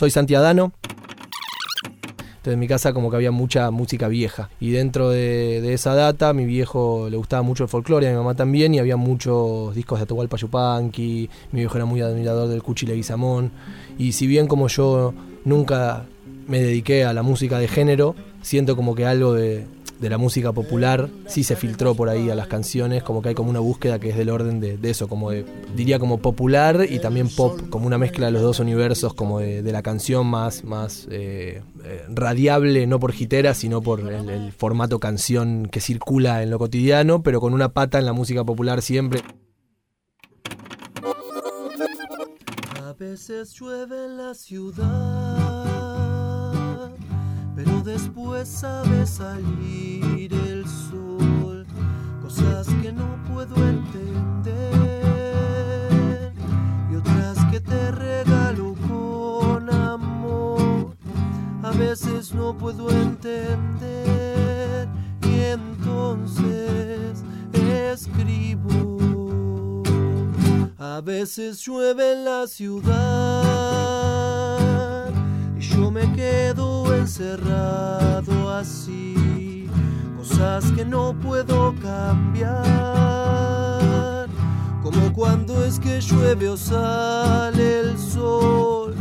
soy santiadano. Entonces en mi casa como que había mucha música vieja. Y dentro de, esa data, mi viejo le gustaba mucho el folclore, a mi mamá también, y había muchos discos de Atahualpa Yupanqui, mi viejo era muy admirador del Cuchi Leguizamón. Y si bien como yo nunca me dediqué a la música de género, siento como que algo de, de la música popular sí se filtró por ahí a las canciones, como que hay como una búsqueda que es del orden de, eso, como de, diría como popular y también pop, como una mezcla de los dos universos, como de, la canción más, más eh, eh, radiable, no por gitera, sino por el, formato canción que circula en lo cotidiano, pero con una pata en la música popular siempre. A veces llueve en la ciudad después sabe salir el sol, cosas que no puedo entender y otras que te regalo con amor. A veces no puedo entender y entonces escribo. A veces llueve en la ciudad y yo me quedo encerrado así, cosas que no puedo cambiar, como cuando es que llueve o sale el sol,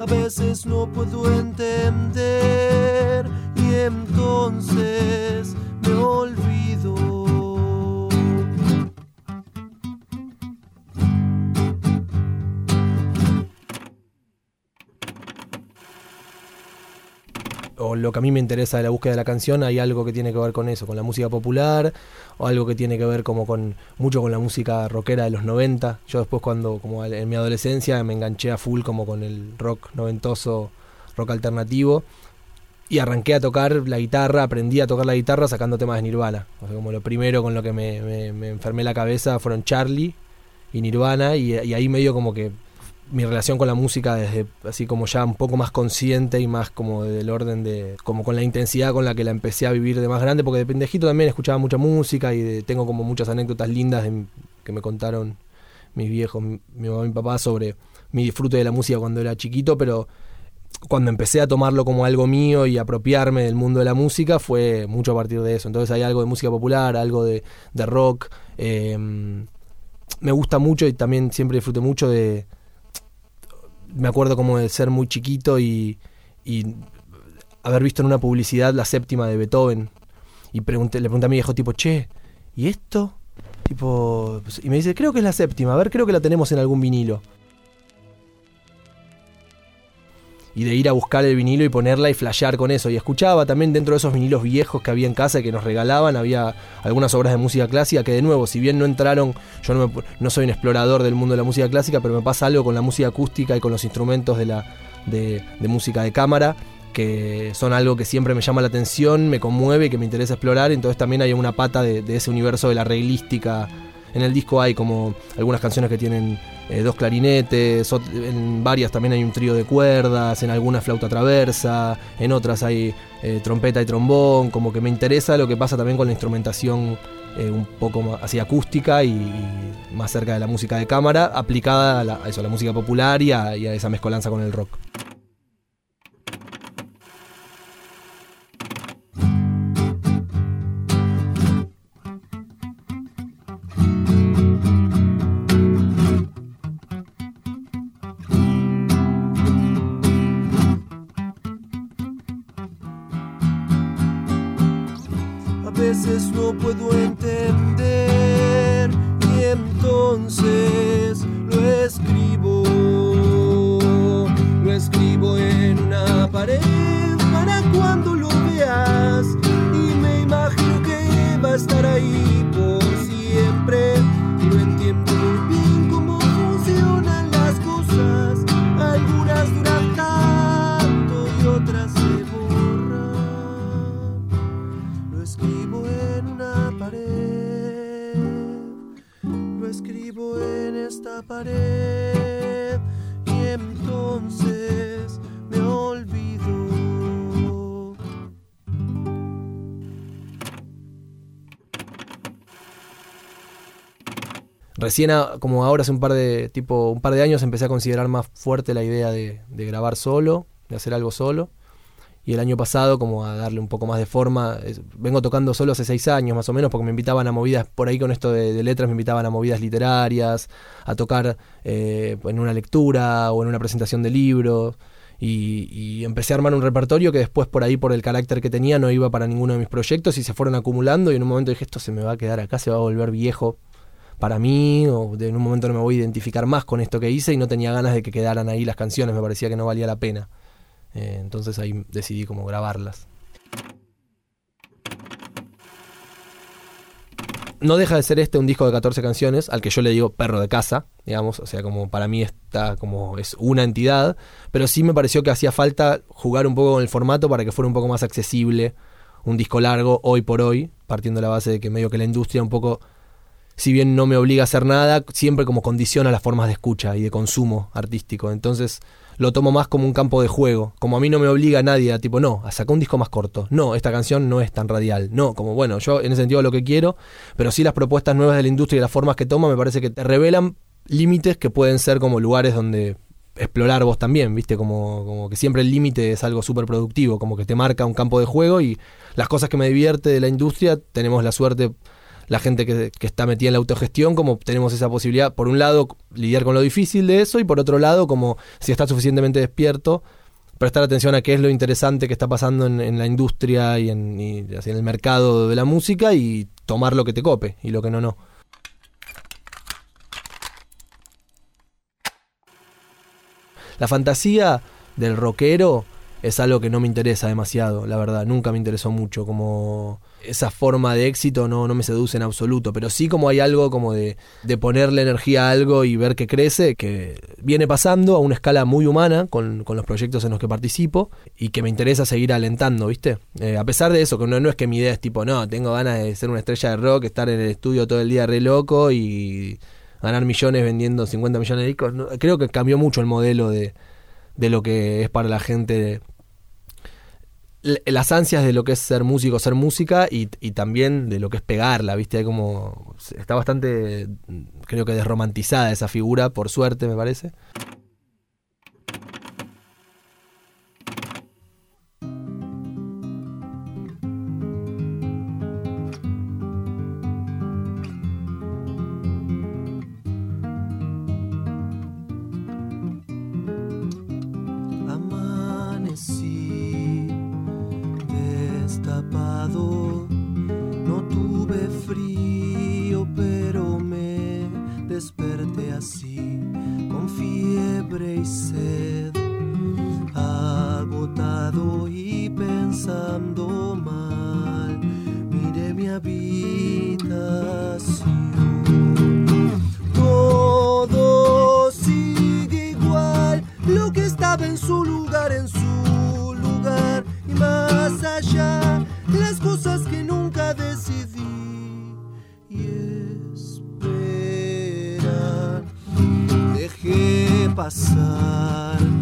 a veces no puedo entender y entonces me olvido. O lo que a mí me interesa de la búsqueda de la canción, hay algo que tiene que ver con eso, con la música popular, o algo que tiene que ver como con mucho con la música rockera de los 90. Yo después cuando, como en mi adolescencia, me enganché a full como con el rock noventoso, rock alternativo, y arranqué a tocar la guitarra, aprendí a tocar la guitarra sacando temas de Nirvana. O sea, como lo primero con lo que me, enfermé la cabeza fueron Charlie y Nirvana, y, y ahí medio como que mi relación con la música desde así como ya un poco más consciente y más como del orden de como con la intensidad con la que la empecé a vivir de más grande porque de pendejito también escuchaba mucha música y tengo como muchas anécdotas lindas que me contaron mis viejos, mi, mamá y mi papá sobre mi disfrute de la música cuando era chiquito, pero cuando empecé a tomarlo como algo mío y apropiarme del mundo de la música fue mucho a partir de eso. Entonces hay algo de música popular, algo de, rock. Em, me gusta mucho y también siempre disfruté mucho de, me acuerdo como de ser muy chiquito y, haber visto en una publicidad la séptima de Beethoven. Y pregunté, le pregunté a mi viejo, tipo, che, ¿y esto? Tipo, pues, y me dice, creo que es la séptima, a ver, creo que la tenemos en algún vinilo. Y de ir a buscar el vinilo y ponerla y flashear con eso. Y escuchaba también dentro de esos vinilos viejos que había en casa y que nos regalaban, había algunas obras de música clásica que de nuevo, si bien no entraron, yo no, no soy un explorador del mundo de la música clásica, pero me pasa algo con la música acústica y con los instrumentos de, la, de, música de cámara que son algo que siempre me llama la atención, me conmueve y que me interesa explorar, entonces también hay una pata de, de ese universo de la reglística. En el disco hay como algunas canciones que tienen eh, dos clarinetes, en varias también hay un trío de cuerdas, en algunas flauta traversa, en otras hay eh, trompeta y trombón, como que me interesa lo que pasa también con la instrumentación eh, un poco así acústica y, más cerca de la música de cámara, aplicada a, eso, a la música popular y a esa mezcolanza con el rock. veces no puedo entender y entonces lo escribo, lo escribo en una pared para cuando lo veas y me imagino que va a estar ahí Recién, como ahora hace un par de tipo un par de años, empecé a considerar más fuerte la idea de, grabar solo, de hacer algo solo. Y el año pasado, como a darle un poco más de forma, vengo tocando solo hace seis años más o menos, porque me invitaban a movidas, por ahí con esto de, letras, me invitaban a movidas literarias, a tocar eh, en una lectura o en una presentación de libros. Y, y, empecé a armar un repertorio que después por ahí, por el carácter que tenía, no iba para ninguno de mis proyectos y se fueron acumulando y en un momento dije, esto se me va a quedar acá, se va a volver viejo para mí, o en un momento no me voy a identificar más con esto que hice y no tenía ganas de que quedaran ahí las canciones, me parecía que no valía la pena. Eh, entonces ahí decidí como grabarlas. No deja de ser este un disco de 14 canciones, al que yo le digo perro de casa, digamos, o sea, como para mí está como es una entidad, pero sí me pareció que hacía falta jugar un poco con el formato para que fuera un poco más accesible un disco largo hoy por hoy, partiendo de la base de que medio que la industria un poco si bien no me obliga a hacer nada, siempre como condiciona las formas de escucha y de consumo artístico. Entonces lo tomo más como un campo de juego. Como a mí no me obliga a nadie a tipo, no, a sacar un disco más corto. No, esta canción no es tan radial. No, como bueno, yo en ese sentido lo que quiero, pero sí las propuestas nuevas de la industria y las formas que toma me parece que te revelan límites que pueden ser como lugares donde explorar vos también, ¿viste? Como, como que siempre el límite es algo súper productivo, como que te marca un campo de juego y las cosas que me divierte de la industria tenemos la suerte la gente que, está metida en la autogestión, como tenemos esa posibilidad, por un lado, lidiar con lo difícil de eso y por otro lado, como si estás suficientemente despierto, prestar atención a qué es lo interesante que está pasando en, la industria y en, en el mercado de la música y tomar lo que te cope y lo que no, no. La fantasía del rockero es algo que no me interesa demasiado, la verdad, nunca me interesó mucho, como esa forma de éxito no, no me seduce en absoluto, pero sí como hay algo como de, de ponerle energía a algo y ver que crece, que viene pasando a una escala muy humana con, los proyectos en los que participo y que me interesa seguir alentando, ¿viste? Eh, a pesar de eso, que no, no es que mi idea es tipo, no, tengo ganas de ser una estrella de rock, estar en el estudio todo el día re loco y ganar millones vendiendo 50 millones de discos, creo que cambió mucho el modelo de, de lo que es para la gente las ansias de lo que es ser músico, ser música y, también de lo que es pegarla, ¿viste? Hay como. Está bastante, creo que desromantizada esa figura, por suerte, me parece. habitación. Todo sigue igual, lo que estaba en su lugar, en su lugar y más allá, las cosas que nunca decidí y esperar. Dejé pasar.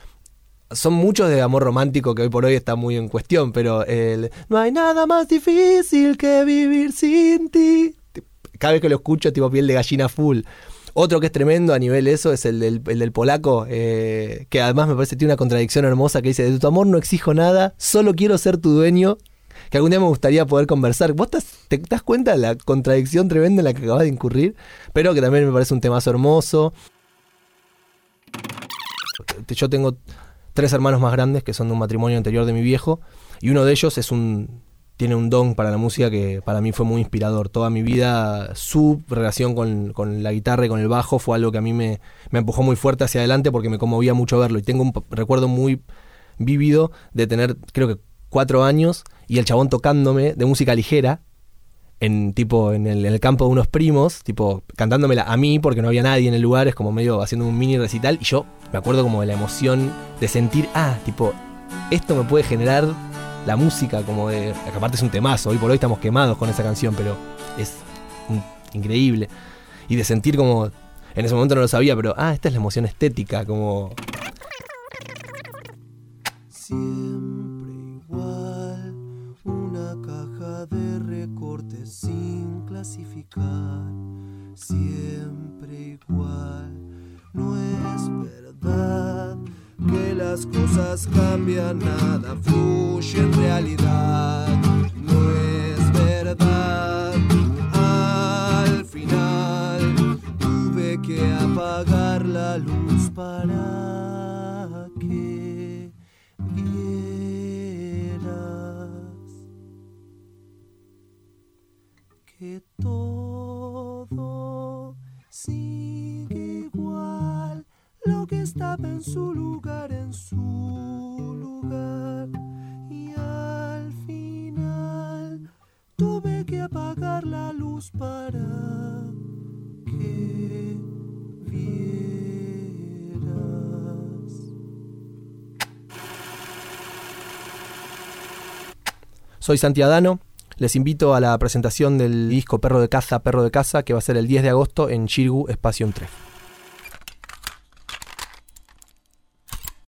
Son muchos de amor romántico que hoy por hoy está muy en cuestión, pero el No hay nada más difícil que vivir sin ti. Cada vez que lo escucho, tipo piel de gallina full. Otro que es tremendo a nivel eso es el del, el del polaco, eh, que además me parece que tiene una contradicción hermosa que dice, de tu amor no exijo nada, solo quiero ser tu dueño que algún día me gustaría poder conversar. ¿Vos te, das cuenta de la contradicción tremenda en la que acabas de incurrir? Pero que también me parece un temazo hermoso. Yo tengo tres hermanos más grandes que son de un matrimonio anterior de mi viejo y uno de ellos es un tiene un don para la música que para mí fue muy inspirador. Toda mi vida, su relación con, la guitarra y con el bajo fue algo que a mí me, me, empujó muy fuerte hacia adelante porque me conmovía mucho verlo. Y tengo un recuerdo muy vívido de tener, creo que cuatro años, y el chabón tocándome de música ligera, en tipo en el, campo de unos primos, tipo cantándomela a mí porque no había nadie en el lugar, es como medio haciendo un mini recital y yo me acuerdo como de la emoción de sentir, ah, tipo, esto me puede generar la música como de, aparte es un temazo, hoy por hoy estamos quemados con esa canción, pero es increíble. Y de sentir como, en ese momento no lo sabía, pero, ah, esta es la emoción estética, como... sin clasificar. Siempre igual, no es verdad que las cosas cambian, nada fluye en realidad. No es verdad. Al final tuve que apagar la luz para que todo sigue igual lo que estaba en su lugar, en su lugar. Y al final tuve que apagar la luz para que vieras. Soy Santiadano. Les invito a la presentación del disco Perro de Caza, Perro de Casa, que va a ser el 10 de agosto en Chirgu Espacio 3.